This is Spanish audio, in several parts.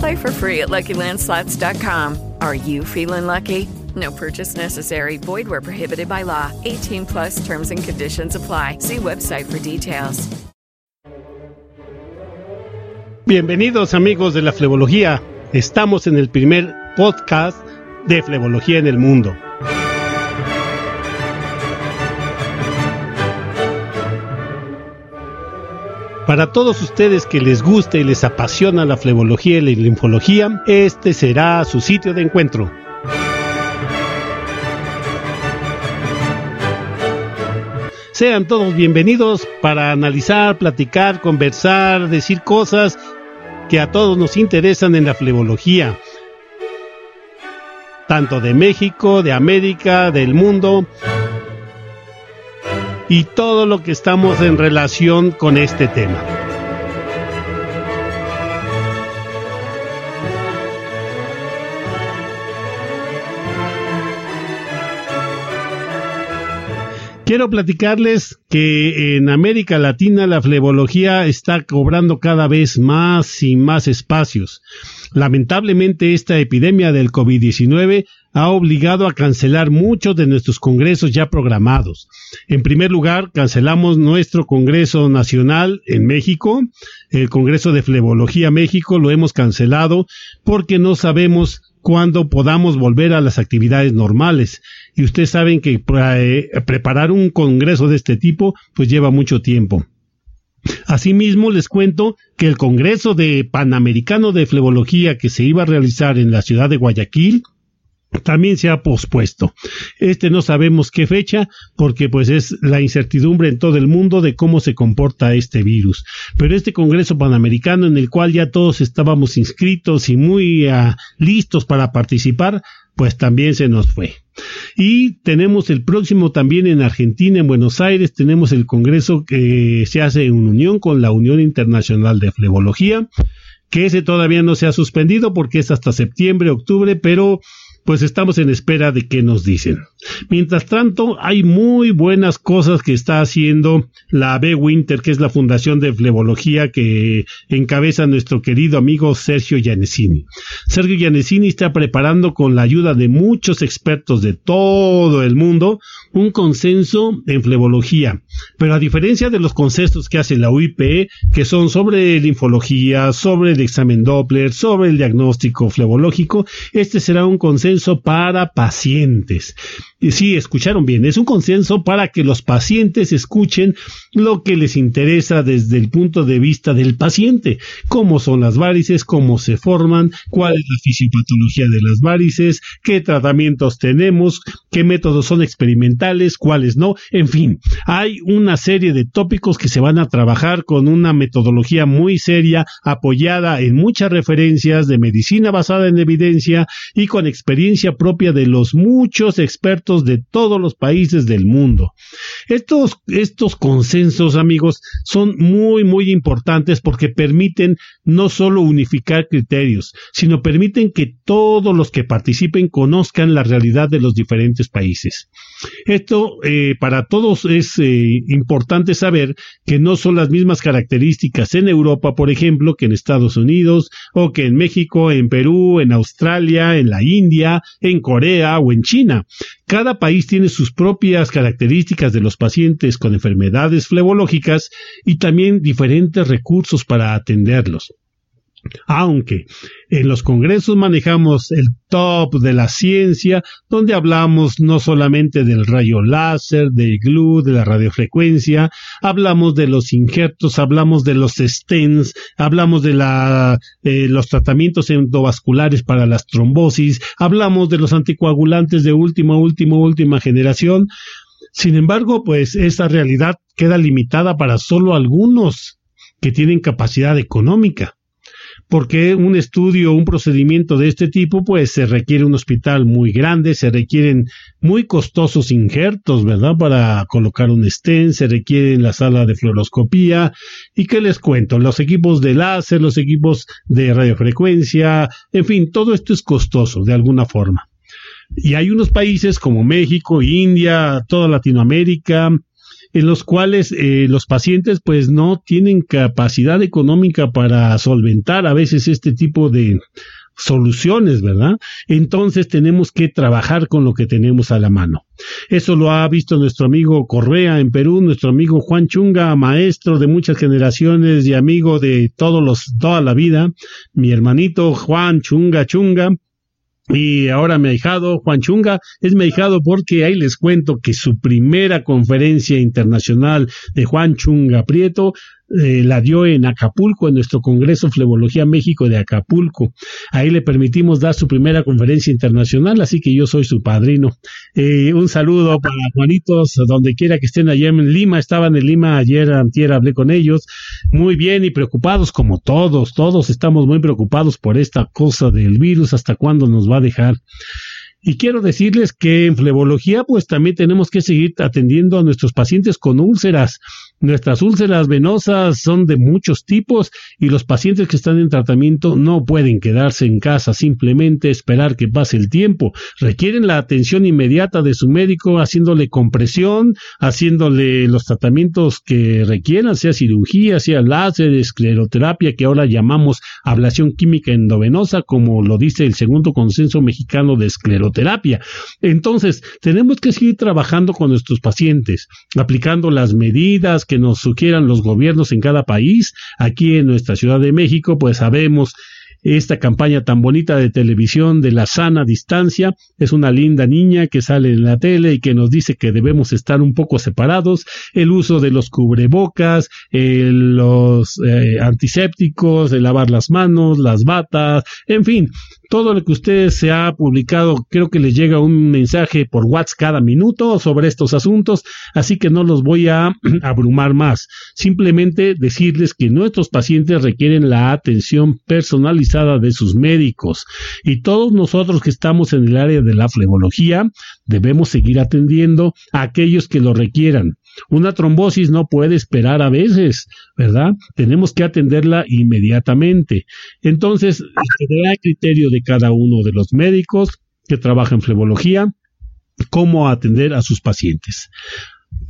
Play for free at LuckyLandSlots.com. Are you feeling lucky? No purchase necessary. Void where prohibited by law. 18 plus terms and conditions apply. See website for details. Bienvenidos amigos de la flebología. Estamos en el primer podcast de flebología en el mundo. Para todos ustedes que les guste y les apasiona la flebología y la linfología, este será su sitio de encuentro. Sean todos bienvenidos para analizar, platicar, conversar, decir cosas que a todos nos interesan en la flebología, tanto de México, de América, del mundo y todo lo que estamos en relación con este tema. Quiero platicarles que en América Latina la flebología está cobrando cada vez más y más espacios. Lamentablemente esta epidemia del COVID-19 ha obligado a cancelar muchos de nuestros congresos ya programados. En primer lugar, cancelamos nuestro Congreso Nacional en México, el Congreso de Flebología México lo hemos cancelado porque no sabemos cuándo podamos volver a las actividades normales. Y ustedes saben que eh, preparar un congreso de este tipo pues lleva mucho tiempo. Asimismo, les cuento que el Congreso de Panamericano de Flebología que se iba a realizar en la ciudad de Guayaquil también se ha pospuesto. Este no sabemos qué fecha porque pues es la incertidumbre en todo el mundo de cómo se comporta este virus. Pero este Congreso Panamericano en el cual ya todos estábamos inscritos y muy uh, listos para participar, pues también se nos fue. Y tenemos el próximo también en Argentina, en Buenos Aires, tenemos el Congreso que se hace en unión con la Unión Internacional de Flebología, que ese todavía no se ha suspendido porque es hasta septiembre, octubre, pero pues estamos en espera de qué nos dicen. Mientras tanto, hay muy buenas cosas que está haciendo la B. Winter, que es la Fundación de Flebología que encabeza nuestro querido amigo Sergio Gianesini. Sergio Gianesini está preparando con la ayuda de muchos expertos de todo el mundo un consenso en flebología. Pero a diferencia de los consensos que hace la UIP, que son sobre linfología, sobre el examen Doppler, sobre el diagnóstico flebológico, este será un consenso para pacientes. Sí, escucharon bien, es un consenso para que los pacientes escuchen lo que les interesa desde el punto de vista del paciente, cómo son las varices, cómo se forman, cuál es la fisiopatología de las varices, qué tratamientos tenemos, qué métodos son experimentales, cuáles no, en fin, hay una serie de tópicos que se van a trabajar con una metodología muy seria, apoyada en muchas referencias de medicina basada en evidencia y con experiencia propia de los muchos expertos de todos los países del mundo. Estos, estos consensos, amigos, son muy, muy importantes porque permiten no solo unificar criterios, sino permiten que todos los que participen conozcan la realidad de los diferentes países. Esto eh, para todos es eh, importante saber que no son las mismas características en Europa, por ejemplo, que en Estados Unidos, o que en México, en Perú, en Australia, en la India, en Corea o en China. Cada país tiene sus propias características de los pacientes con enfermedades flebológicas y también diferentes recursos para atenderlos. Aunque en los congresos manejamos el top de la ciencia, donde hablamos no solamente del rayo láser, del glue, de la radiofrecuencia, hablamos de los injertos, hablamos de los stents, hablamos de los tratamientos endovasculares para las trombosis, hablamos de los anticoagulantes de última, última, última generación. Sin embargo, pues esa realidad queda limitada para solo algunos que tienen capacidad económica porque un estudio, un procedimiento de este tipo, pues se requiere un hospital muy grande, se requieren muy costosos injertos, ¿verdad? Para colocar un stent, se requiere la sala de fluoroscopía. ¿Y qué les cuento? Los equipos de láser, los equipos de radiofrecuencia, en fin, todo esto es costoso de alguna forma. Y hay unos países como México, India, toda Latinoamérica, en los cuales eh, los pacientes pues no tienen capacidad económica para solventar a veces este tipo de soluciones, ¿verdad? Entonces tenemos que trabajar con lo que tenemos a la mano. Eso lo ha visto nuestro amigo Correa en Perú, nuestro amigo Juan Chunga, maestro de muchas generaciones y amigo de todos los, toda la vida, mi hermanito Juan Chunga Chunga, y ahora mi ahijado Juan Chunga es mi ahijado porque ahí les cuento que su primera conferencia internacional de Juan Chunga Prieto eh, la dio en Acapulco, en nuestro Congreso Flebología México de Acapulco. Ahí le permitimos dar su primera conferencia internacional, así que yo soy su padrino. Eh, un saludo para Juanitos, donde quiera que estén allá en Lima. Estaban en Lima ayer, antier, hablé con ellos. Muy bien y preocupados como todos, todos estamos muy preocupados por esta cosa del virus, hasta cuándo nos va a dejar. Y quiero decirles que en flebología pues también tenemos que seguir atendiendo a nuestros pacientes con úlceras. Nuestras úlceras venosas son de muchos tipos y los pacientes que están en tratamiento no pueden quedarse en casa simplemente esperar que pase el tiempo. Requieren la atención inmediata de su médico haciéndole compresión, haciéndole los tratamientos que requieran, sea cirugía, sea láser, escleroterapia, que ahora llamamos ablación química endovenosa, como lo dice el segundo consenso mexicano de escleroterapia. Entonces, tenemos que seguir trabajando con nuestros pacientes, aplicando las medidas, que nos sugieran los gobiernos en cada país. Aquí en nuestra Ciudad de México, pues sabemos esta campaña tan bonita de televisión de la sana distancia. Es una linda niña que sale en la tele y que nos dice que debemos estar un poco separados. El uso de los cubrebocas, los eh, antisépticos, de lavar las manos, las batas, en fin, todo lo que ustedes se ha publicado, creo que les llega un mensaje por WhatsApp cada minuto sobre estos asuntos, así que no los voy a abrumar más. Simplemente decirles que nuestros pacientes requieren la atención personalizada de sus médicos y todos nosotros que estamos en el área de la flebología debemos seguir atendiendo a aquellos que lo requieran. Una trombosis no puede esperar a veces, ¿verdad? Tenemos que atenderla inmediatamente. Entonces, será criterio de cada uno de los médicos que trabajan en flebología cómo atender a sus pacientes.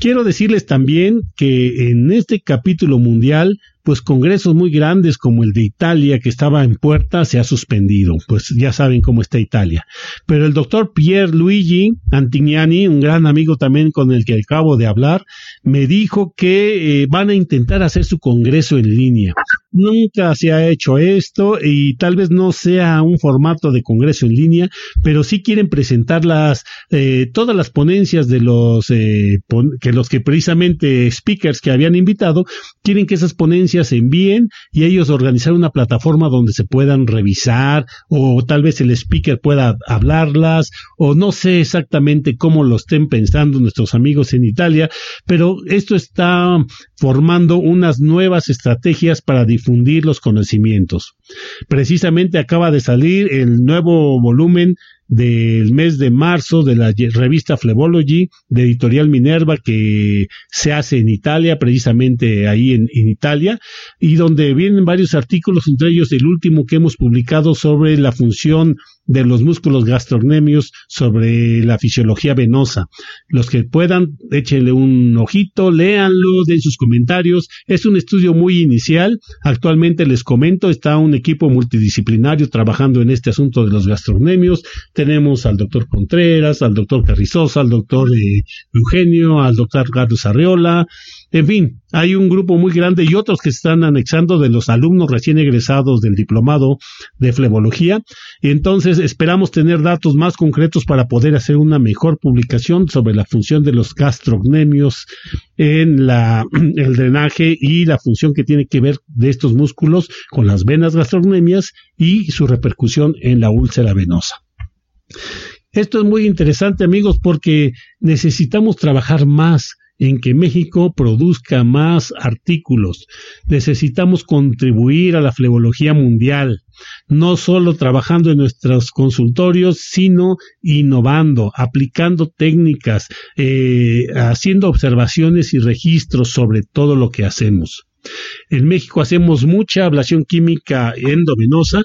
Quiero decirles también que en este capítulo mundial pues congresos muy grandes como el de Italia que estaba en puerta se ha suspendido, pues ya saben cómo está Italia. Pero el doctor Pier Luigi Antignani, un gran amigo también con el que acabo de hablar, me dijo que eh, van a intentar hacer su congreso en línea. Nunca se ha hecho esto y tal vez no sea un formato de congreso en línea, pero sí quieren presentar las, eh, todas las ponencias de los eh, que los que precisamente speakers que habían invitado quieren que esas ponencias se envíen y ellos organizar una plataforma donde se puedan revisar o tal vez el speaker pueda hablarlas o no sé exactamente cómo lo estén pensando nuestros amigos en Italia, pero esto está formando unas nuevas estrategias para difundir los conocimientos. Precisamente acaba de salir el nuevo volumen del mes de marzo de la revista Flebology de Editorial Minerva que se hace en Italia, precisamente ahí en, en, Italia, y donde vienen varios artículos, entre ellos el último que hemos publicado sobre la función de los músculos gastrocnemios sobre la fisiología venosa. Los que puedan, échenle un ojito, léanlo, den sus comentarios. Es un estudio muy inicial. Actualmente les comento, está un equipo multidisciplinario trabajando en este asunto de los gastrocnemios tenemos al doctor Contreras, al doctor Carrizosa, al doctor eh, Eugenio, al doctor Carlos Arriola, en fin, hay un grupo muy grande y otros que se están anexando de los alumnos recién egresados del diplomado de flebología. Entonces, esperamos tener datos más concretos para poder hacer una mejor publicación sobre la función de los gastrocnemios en el drenaje y la función que tiene que ver de estos músculos con las venas gastrocnemias y su repercusión en la úlcera venosa. Esto es muy interesante amigos porque necesitamos trabajar más en que México produzca más artículos. Necesitamos contribuir a la flebología mundial, no solo trabajando en nuestros consultorios, sino innovando, aplicando técnicas, eh, haciendo observaciones y registros sobre todo lo que hacemos. En México hacemos mucha ablación química endovenosa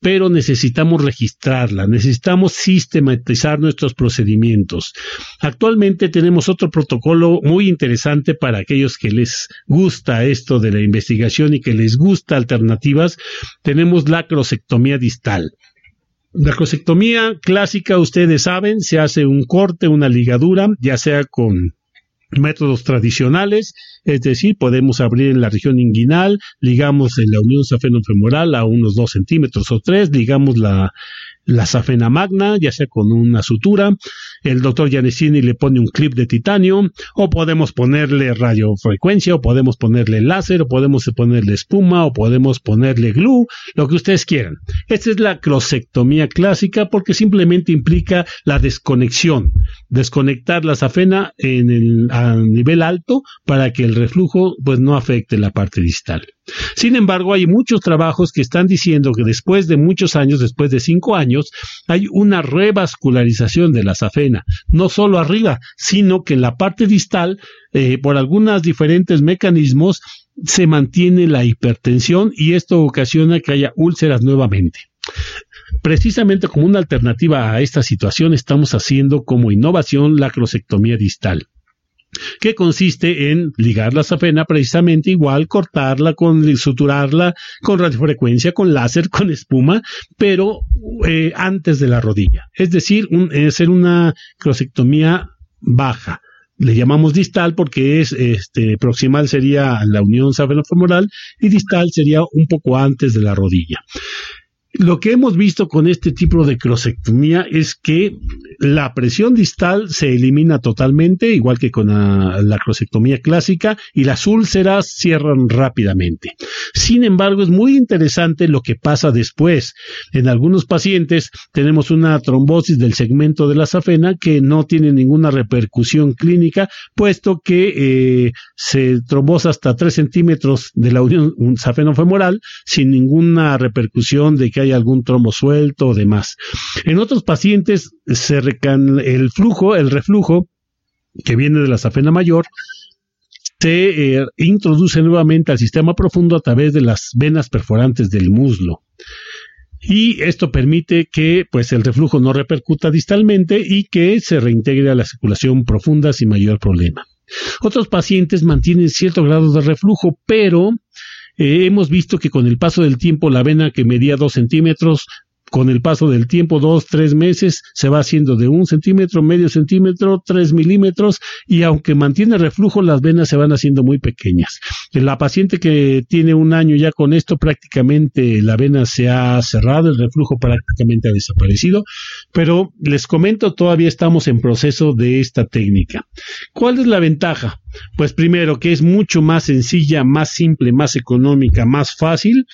pero necesitamos registrarla, necesitamos sistematizar nuestros procedimientos. Actualmente tenemos otro protocolo muy interesante para aquellos que les gusta esto de la investigación y que les gusta alternativas. Tenemos la crosectomía distal. La crosectomía clásica, ustedes saben, se hace un corte, una ligadura, ya sea con métodos tradicionales, es decir, podemos abrir en la región inguinal, ligamos en la unión safenofemoral a unos dos centímetros o tres, ligamos la, la safena magna, ya sea con una sutura, el doctor Giannesini le pone un clip de titanio, o podemos ponerle radiofrecuencia, o podemos ponerle láser, o podemos ponerle espuma, o podemos ponerle glue, lo que ustedes quieran. Esta es la crosectomía clásica porque simplemente implica la desconexión, desconectar la safena en el, a nivel alto para que el reflujo pues no afecte la parte distal. Sin embargo, hay muchos trabajos que están diciendo que después de muchos años, después de cinco años, hay una revascularización de la safena, no solo arriba, sino que en la parte distal, eh, por algunos diferentes mecanismos, se mantiene la hipertensión y esto ocasiona que haya úlceras nuevamente. Precisamente como una alternativa a esta situación estamos haciendo como innovación la crosectomía distal que consiste en ligar la safena precisamente igual, cortarla, con suturarla con radiofrecuencia, con láser, con espuma, pero eh, antes de la rodilla. Es decir, hacer una crosectomía baja. Le llamamos distal porque es este proximal sería la unión safenofemoral y distal sería un poco antes de la rodilla. Lo que hemos visto con este tipo de crosectomía es que la presión distal se elimina totalmente, igual que con la, la, crosectomía clásica, y las úlceras cierran rápidamente. Sin embargo, es muy interesante lo que pasa después. En algunos pacientes tenemos una trombosis del segmento de la safena que no tiene ninguna repercusión clínica, puesto que eh, se trombosa hasta 3 centímetros de la unión safenofemoral sin ninguna repercusión de que hay algún trombo suelto o demás. En otros pacientes se el flujo, el reflujo que viene de la safena mayor, se eh, introduce nuevamente al sistema profundo a través de las venas perforantes del muslo. Y esto permite que pues el reflujo no repercuta distalmente y que se reintegre a la circulación profunda sin mayor problema. Otros pacientes mantienen cierto grado de reflujo, pero eh, hemos visto que con el paso del tiempo la vena que medía dos centímetros con el paso del tiempo, dos, tres meses, se va haciendo de un centímetro, medio centímetro, tres milímetros, y aunque mantiene reflujo, las venas se van haciendo muy pequeñas. La paciente que tiene un año ya con esto, prácticamente la vena se ha cerrado, el reflujo prácticamente ha desaparecido, pero les comento, todavía estamos en proceso de esta técnica. ¿Cuál es la ventaja? Pues primero que es mucho más sencilla, más simple, más económica, más fácil,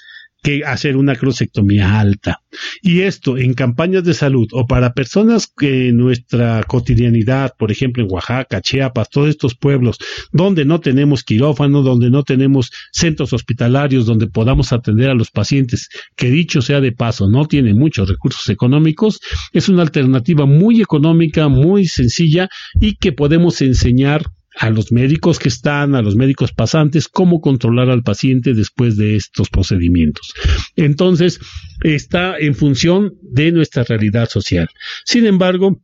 que hacer una crosectomía alta. Y esto en campañas de salud o para personas que en nuestra cotidianidad, por ejemplo en Oaxaca, Chiapas, todos estos pueblos donde no tenemos quirófano, donde no tenemos centros hospitalarios donde podamos atender a los pacientes, que dicho sea de paso, no tienen muchos recursos económicos, es una alternativa muy económica, muy sencilla y que podemos enseñar a los médicos que están, a los médicos pasantes, cómo controlar al paciente después de estos procedimientos. Entonces, está en función de nuestra realidad social. Sin embargo,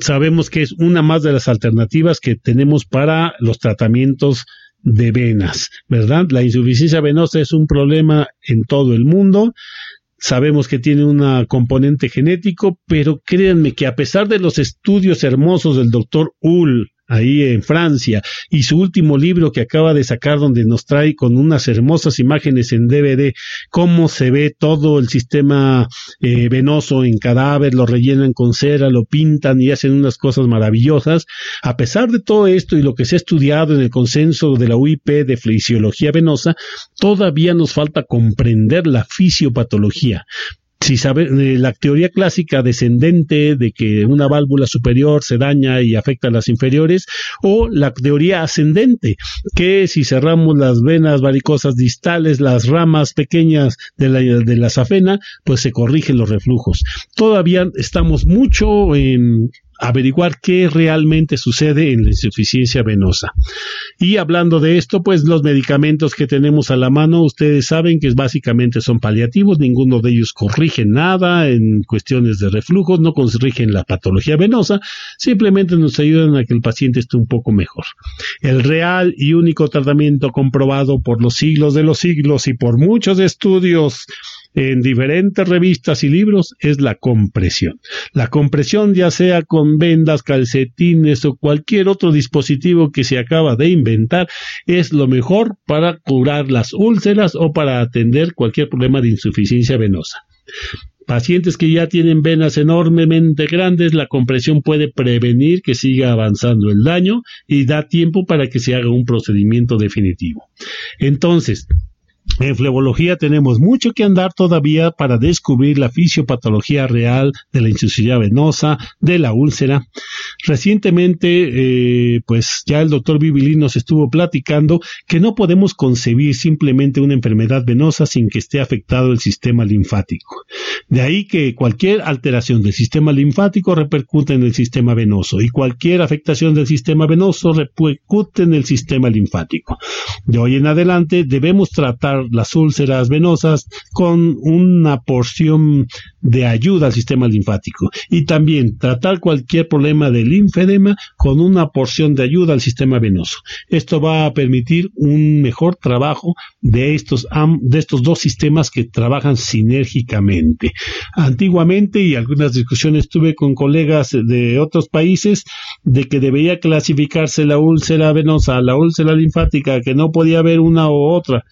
sabemos que es una más de las alternativas que tenemos para los tratamientos de venas, ¿verdad? La insuficiencia venosa es un problema en todo el mundo sabemos que tiene una componente genético, pero créanme que a pesar de los estudios hermosos del doctor Ull ahí en Francia, y su último libro que acaba de sacar donde nos trae con unas hermosas imágenes en DVD cómo se ve todo el sistema eh, venoso en cadáver, lo rellenan con cera, lo pintan y hacen unas cosas maravillosas. A pesar de todo esto y lo que se ha estudiado en el consenso de la UIP de fisiología venosa, todavía nos falta comprender la fisiopatología si sabe, eh, la teoría clásica descendente de que una válvula superior se daña y afecta a las inferiores, o la teoría ascendente, que si cerramos las venas varicosas distales, las ramas pequeñas de la, de la safena, pues se corrigen los reflujos. Todavía estamos mucho en averiguar qué realmente sucede en la insuficiencia venosa. Y hablando de esto, pues los medicamentos que tenemos a la mano, ustedes saben que básicamente son paliativos, ninguno de ellos corrige nada en cuestiones de reflujos, no corrigen la patología venosa, simplemente nos ayudan a que el paciente esté un poco mejor. El real y único tratamiento comprobado por los siglos de los siglos y por muchos estudios en diferentes revistas y libros es la compresión. La compresión ya sea con vendas, calcetines o cualquier otro dispositivo que se acaba de inventar es lo mejor para curar las úlceras o para atender cualquier problema de insuficiencia venosa. Pacientes que ya tienen venas enormemente grandes, la compresión puede prevenir que siga avanzando el daño y da tiempo para que se haga un procedimiento definitivo. Entonces, en flebología tenemos mucho que andar todavía para descubrir la fisiopatología real de la insuficiencia venosa, de la úlcera. Recientemente, eh, pues ya el doctor Bibilín nos estuvo platicando que no podemos concebir simplemente una enfermedad venosa sin que esté afectado el sistema linfático. De ahí que cualquier alteración del sistema linfático repercute en el sistema venoso y cualquier afectación del sistema venoso repercute en el sistema linfático. De hoy en adelante debemos tratar las úlceras venosas con una porción de ayuda al sistema linfático y también tratar cualquier problema de linfedema con una porción de ayuda al sistema venoso. Esto va a permitir un mejor trabajo de estos, de estos dos sistemas que trabajan sinérgicamente. Antiguamente, y algunas discusiones tuve con colegas de otros países, de que debería clasificarse la úlcera venosa, la úlcera linfática, que no podía haber una u otra.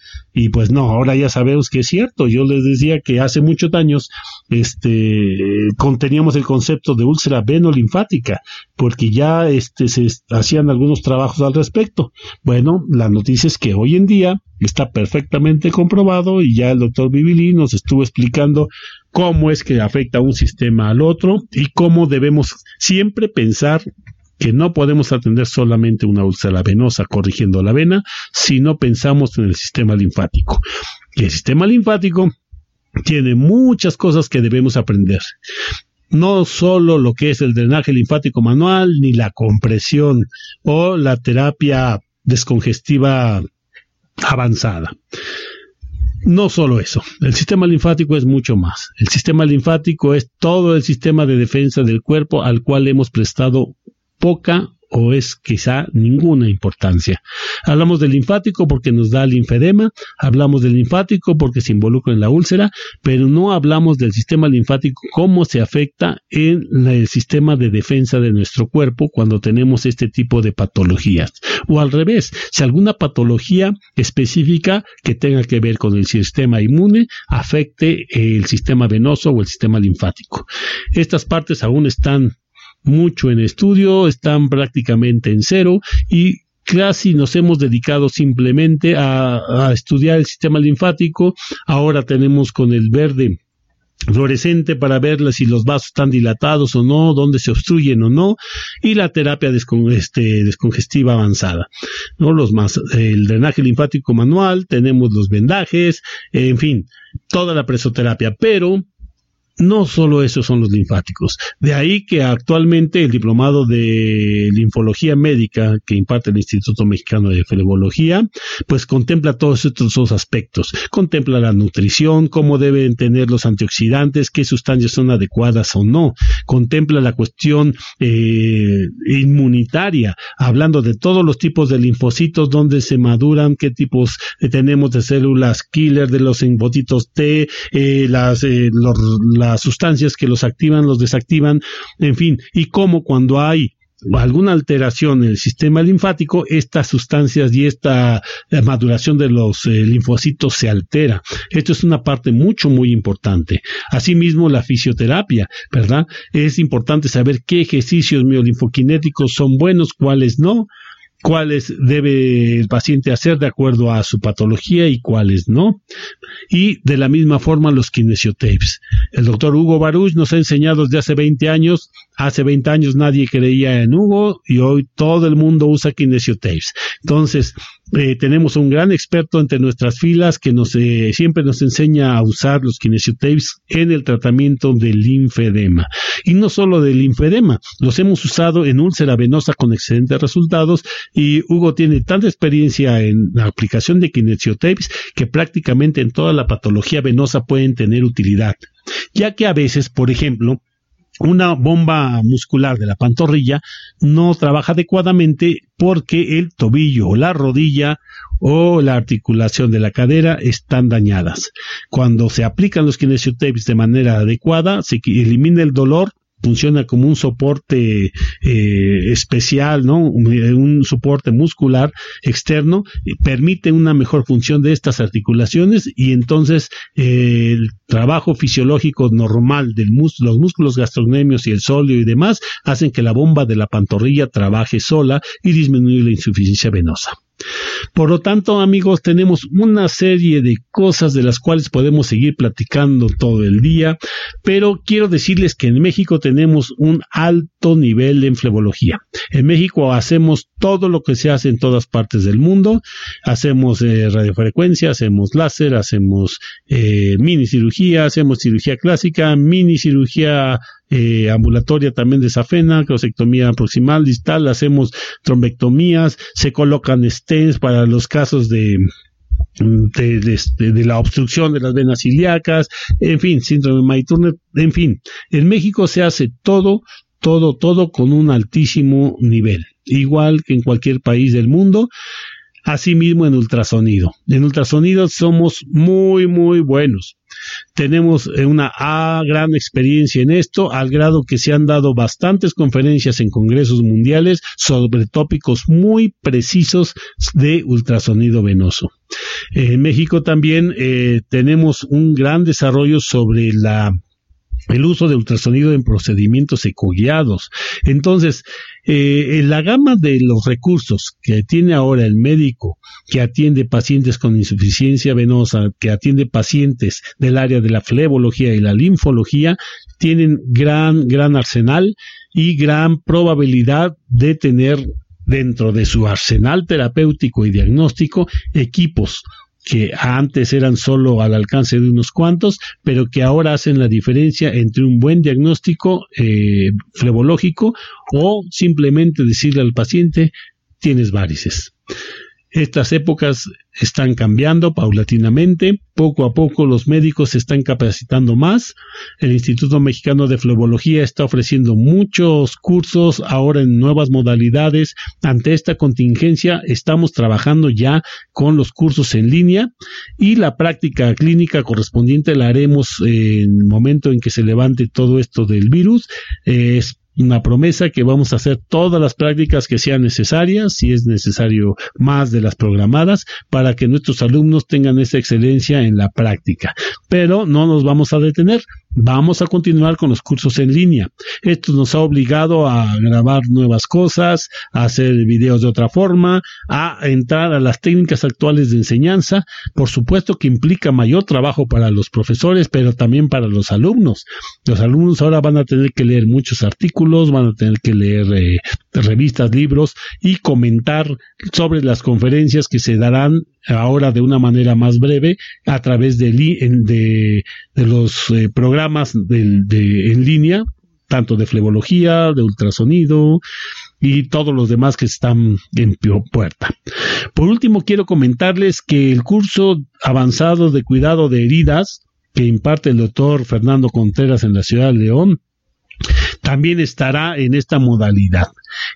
Pues no, ahora ya sabemos que es cierto. Yo les decía que hace muchos años este, conteníamos el concepto de úlcera venolinfática, porque ya este, se hacían algunos trabajos al respecto. Bueno, la noticia es que hoy en día está perfectamente comprobado y ya el doctor Bibili nos estuvo explicando cómo es que afecta un sistema al otro y cómo debemos siempre pensar que no podemos atender solamente una úlcera venosa corrigiendo la vena, si no pensamos en el sistema linfático. Y el sistema linfático tiene muchas cosas que debemos aprender. No solo lo que es el drenaje linfático manual, ni la compresión o la terapia descongestiva avanzada. No solo eso, el sistema linfático es mucho más. El sistema linfático es todo el sistema de defensa del cuerpo al cual hemos prestado poca o es quizá ninguna importancia. Hablamos del linfático porque nos da linfedema, hablamos del linfático porque se involucra en la úlcera, pero no hablamos del sistema linfático, cómo se afecta en el sistema de defensa de nuestro cuerpo cuando tenemos este tipo de patologías. O al revés, si alguna patología específica que tenga que ver con el sistema inmune afecte el sistema venoso o el sistema linfático. Estas partes aún están mucho en estudio, están prácticamente en cero y casi nos hemos dedicado simplemente a, estudiar el sistema linfático. Ahora tenemos con el verde fluorescente para ver si los vasos están dilatados o no, dónde se obstruyen o no, y la terapia este, descongestiva avanzada. ¿no? Los más, el drenaje linfático manual, tenemos los vendajes, en fin, toda la presoterapia, pero no solo esos son los linfáticos. De ahí que actualmente el diplomado de linfología médica que imparte el Instituto Mexicano de Flebología, pues contempla todos estos dos aspectos. Contempla la nutrición, cómo deben tener los antioxidantes, qué sustancias son adecuadas o no. Contempla la cuestión eh, inmunitaria, hablando de todos los tipos de linfocitos, dónde se maduran, qué tipos eh, tenemos de células killer de los linfocitos T, eh, las, las sustancias que los activan, los desactivan, en fin, y cómo cuando hay alguna alteración en el sistema linfático, estas sustancias y esta maduración de los eh, linfocitos se altera. Esto es una parte mucho, muy importante. Asimismo, la fisioterapia, ¿verdad? Es importante saber qué ejercicios miolinfoquinéticos son buenos, cuáles no, cuáles debe el paciente hacer de acuerdo a su patología y cuáles no. Y de la misma forma los kinesiotapes. El doctor Hugo Baruch nos ha enseñado desde hace 20 años, hace 20 años nadie creía en Hugo y hoy todo el mundo usa kinesiotapes. Entonces, eh, tenemos un gran experto entre nuestras filas que nos eh, siempre nos enseña a usar los kinesiotapes en el tratamiento del linfedema. Y no solo del linfedema, los hemos usado en úlcera venosa con excelentes resultados y Hugo tiene tanta experiencia en la aplicación de kinesiotapes que prácticamente en toda la patología venosa pueden tener utilidad. Ya que a veces, por ejemplo, una bomba muscular de la pantorrilla no trabaja adecuadamente porque el tobillo o la rodilla o la articulación de la cadera están dañadas. Cuando se aplican los kinesiotapes de manera adecuada, se elimina el dolor funciona como un soporte eh, especial, ¿no? Un, soporte muscular externo, permite una mejor función de estas articulaciones y entonces eh, el trabajo fisiológico normal de los músculos gastrocnemios y el sóleo y demás hacen que la bomba de la pantorrilla trabaje sola y disminuye la insuficiencia venosa. Por lo tanto, amigos, tenemos una serie de cosas de las cuales podemos seguir platicando todo el día, pero quiero decirles que en México tenemos un alto nivel de enflebología. En México hacemos todo lo que se hace en todas partes del mundo, hacemos eh, radiofrecuencia, hacemos láser, hacemos eh, mini cirugía, hacemos cirugía clásica, mini cirugía eh, ambulatoria también de safena, crosectomía proximal, distal, hacemos trombectomías, se colocan stents para los casos de de, la obstrucción de las venas ilíacas, en fin, síndrome de Turner, en fin, en México se hace todo, todo, todo con un altísimo nivel, igual que en cualquier país del mundo. Asimismo en ultrasonido. En ultrasonido somos muy, muy buenos. Tenemos eh, una gran experiencia en esto, al grado que se han dado bastantes conferencias en congresos mundiales sobre tópicos muy precisos de ultrasonido venoso. En México también eh, tenemos un gran desarrollo sobre la el uso de ultrasonido en procedimientos ecoguiados. Entonces, eh, en la gama de los recursos que tiene ahora el médico que atiende pacientes con insuficiencia venosa, que atiende pacientes del área de la flebología y la linfología, tienen gran, gran arsenal y gran probabilidad de tener dentro de su arsenal terapéutico y diagnóstico equipos que antes eran solo al alcance de unos cuantos, pero que ahora hacen la diferencia entre un buen diagnóstico eh, flebológico o simplemente decirle al paciente tienes varices. Estas épocas están cambiando paulatinamente, poco a poco los médicos se están capacitando más, el Instituto Mexicano de Flebología está ofreciendo muchos cursos ahora en nuevas modalidades, ante esta contingencia estamos trabajando ya con los cursos en línea y la práctica clínica correspondiente la haremos en el momento en que se levante todo esto del virus, es una promesa que vamos a hacer todas las prácticas que sean necesarias, si es necesario más de las programadas, para que nuestros alumnos tengan esa excelencia en la práctica. Pero no nos vamos a detener. Vamos a continuar con los cursos en línea. Esto nos ha obligado a grabar nuevas cosas, a hacer videos de otra forma, a entrar a las técnicas actuales de enseñanza. Por supuesto que implica mayor trabajo para los profesores, pero también para los alumnos. Los alumnos ahora van a tener que leer muchos artículos, van a tener que leer eh, revistas, libros y comentar sobre las conferencias que se darán ahora de una manera más breve a través de, los eh, programas de, en línea, tanto de flebología, de ultrasonido y todos los demás que están en puerta. Por último, quiero comentarles que el curso avanzado de cuidado de heridas que imparte el doctor Fernando Contreras en la ciudad de León también estará en esta modalidad.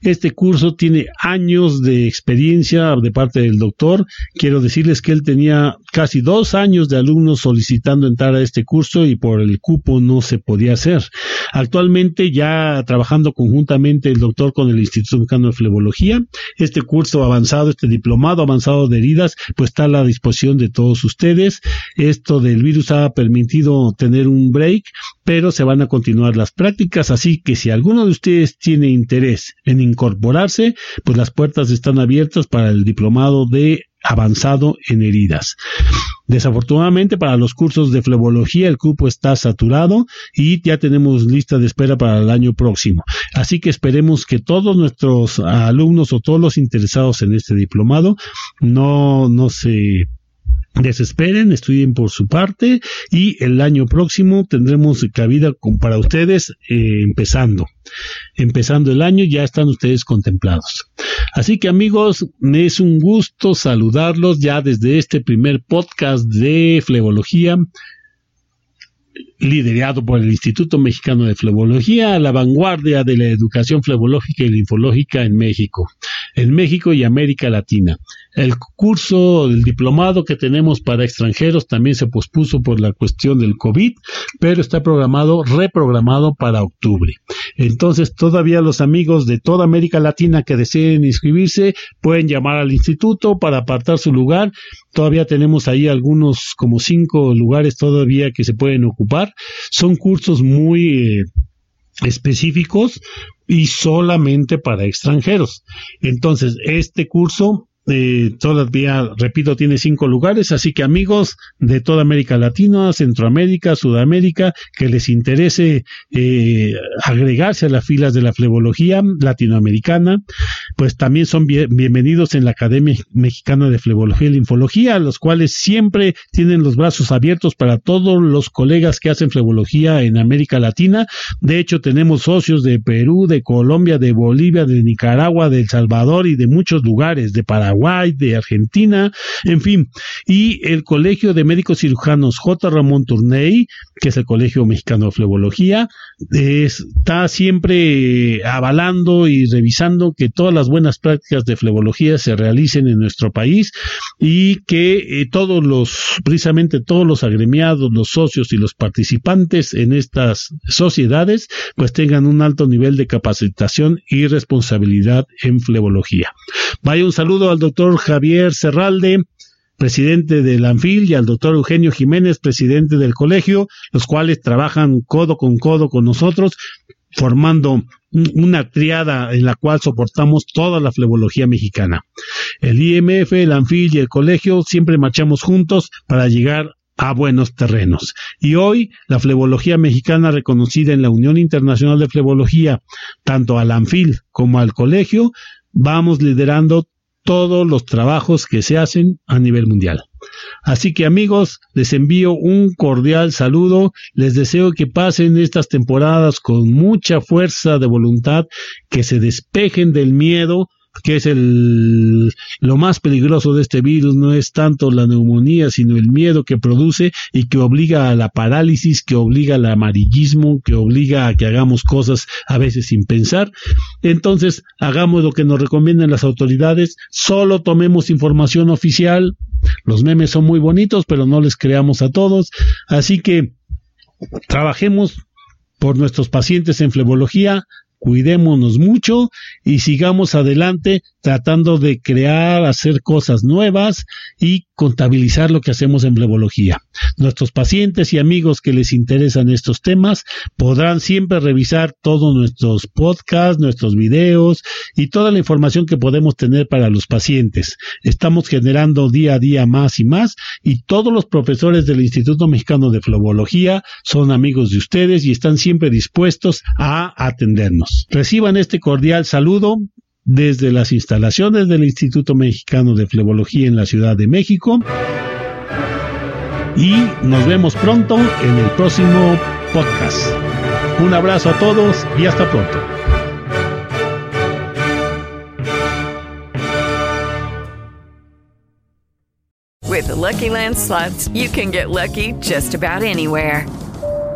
Este curso tiene años de experiencia de parte del doctor. Quiero decirles que él tenía casi dos años de alumnos solicitando entrar a este curso y por el cupo no se podía hacer. Actualmente ya trabajando conjuntamente el doctor con el Instituto Mexicano de Flebología, este curso avanzado, este diplomado avanzado de heridas, pues está a la disposición de todos ustedes. Esto del virus ha permitido tener un break, pero se van a continuar las prácticas, así que si alguno de ustedes tiene interés en incorporarse, pues las puertas están abiertas para el diplomado de avanzado en heridas. Desafortunadamente para los cursos de flebología el cupo está saturado y ya tenemos lista de espera para el año próximo. Así que esperemos que todos nuestros alumnos o todos los interesados en este diplomado no, no se desesperen, estudien por su parte y el año próximo tendremos cabida para ustedes eh, empezando. Empezando el año ya están ustedes contemplados. Así que amigos, me es un gusto saludarlos ya desde este primer podcast de flebología liderado por el Instituto Mexicano de Flebología, la vanguardia de la educación flebológica y linfológica en México, en México y América Latina. El curso, el diplomado que tenemos para extranjeros también se pospuso por la cuestión del COVID, pero está programado, reprogramado para octubre. Entonces, todavía los amigos de toda América Latina que deseen inscribirse pueden llamar al instituto para apartar su lugar. Todavía tenemos ahí algunos, como cinco lugares todavía que se pueden ocupar. Son cursos muy... Eh, específicos y solamente para extranjeros. Entonces, este curso eh, todavía, repito, tiene cinco lugares, así que amigos de toda América Latina, Centroamérica, Sudamérica, que les interese eh, agregarse a las filas de la flebología latinoamericana, pues también son bienvenidos en la Academia Mexicana de Flebología y Linfología, los cuales siempre tienen los brazos abiertos para todos los colegas que hacen flebología en América Latina. De hecho, tenemos socios de Perú, de Colombia, de Bolivia, de Nicaragua, de El Salvador y de muchos lugares, de Paraguay de Argentina, en fin. Y el Colegio de Médicos Cirujanos J. Ramón Tourney, que es el Colegio Mexicano de Flebología, está siempre avalando y revisando que todas las buenas prácticas de flebología se realicen en nuestro país y que eh, todos los, precisamente todos los agremiados, los socios y los participantes en estas sociedades, pues tengan un alto nivel de capacitación y responsabilidad en flebología. Vaya un saludo al doctor Javier Serralde, presidente del ANFIL, y al doctor Eugenio Jiménez, presidente del colegio, los cuales trabajan codo con codo con nosotros, formando una triada en la cual soportamos toda la flebología mexicana. El IMF, el ANFIL y el colegio siempre marchamos juntos para llegar a buenos terrenos. Y hoy la flebología mexicana reconocida en la Unión Internacional de Flebología, tanto al ANFIL como al colegio, vamos liderando todos los trabajos que se hacen a nivel mundial. Así que amigos, les envío un cordial saludo, les deseo que pasen estas temporadas con mucha fuerza de voluntad, que se despejen del miedo, que es el, lo más peligroso de este virus, no es tanto la neumonía, sino el miedo que produce y que obliga a la parálisis, que obliga al amarillismo, que obliga a que hagamos cosas a veces sin pensar. Entonces, hagamos lo que nos recomiendan las autoridades, solo tomemos información oficial. Los memes son muy bonitos, pero no les creamos a todos. Así que trabajemos por nuestros pacientes en flebología, cuidémonos mucho y sigamos adelante tratando de crear, hacer cosas nuevas y contabilizar lo que hacemos en blebología. Nuestros pacientes y amigos que les interesan estos temas podrán siempre revisar todos nuestros podcasts, nuestros videos y toda la información que podemos tener para los pacientes. Estamos generando día a día más y más y todos los profesores del Instituto Mexicano de Flebología son amigos de ustedes y están siempre dispuestos a atendernos. Reciban este cordial saludo desde las instalaciones del Instituto Mexicano de Flebología en la Ciudad de México. Y nos vemos pronto en el próximo podcast. Un abrazo a todos y hasta pronto. With the Lucky Land slots, you can get lucky just about anywhere.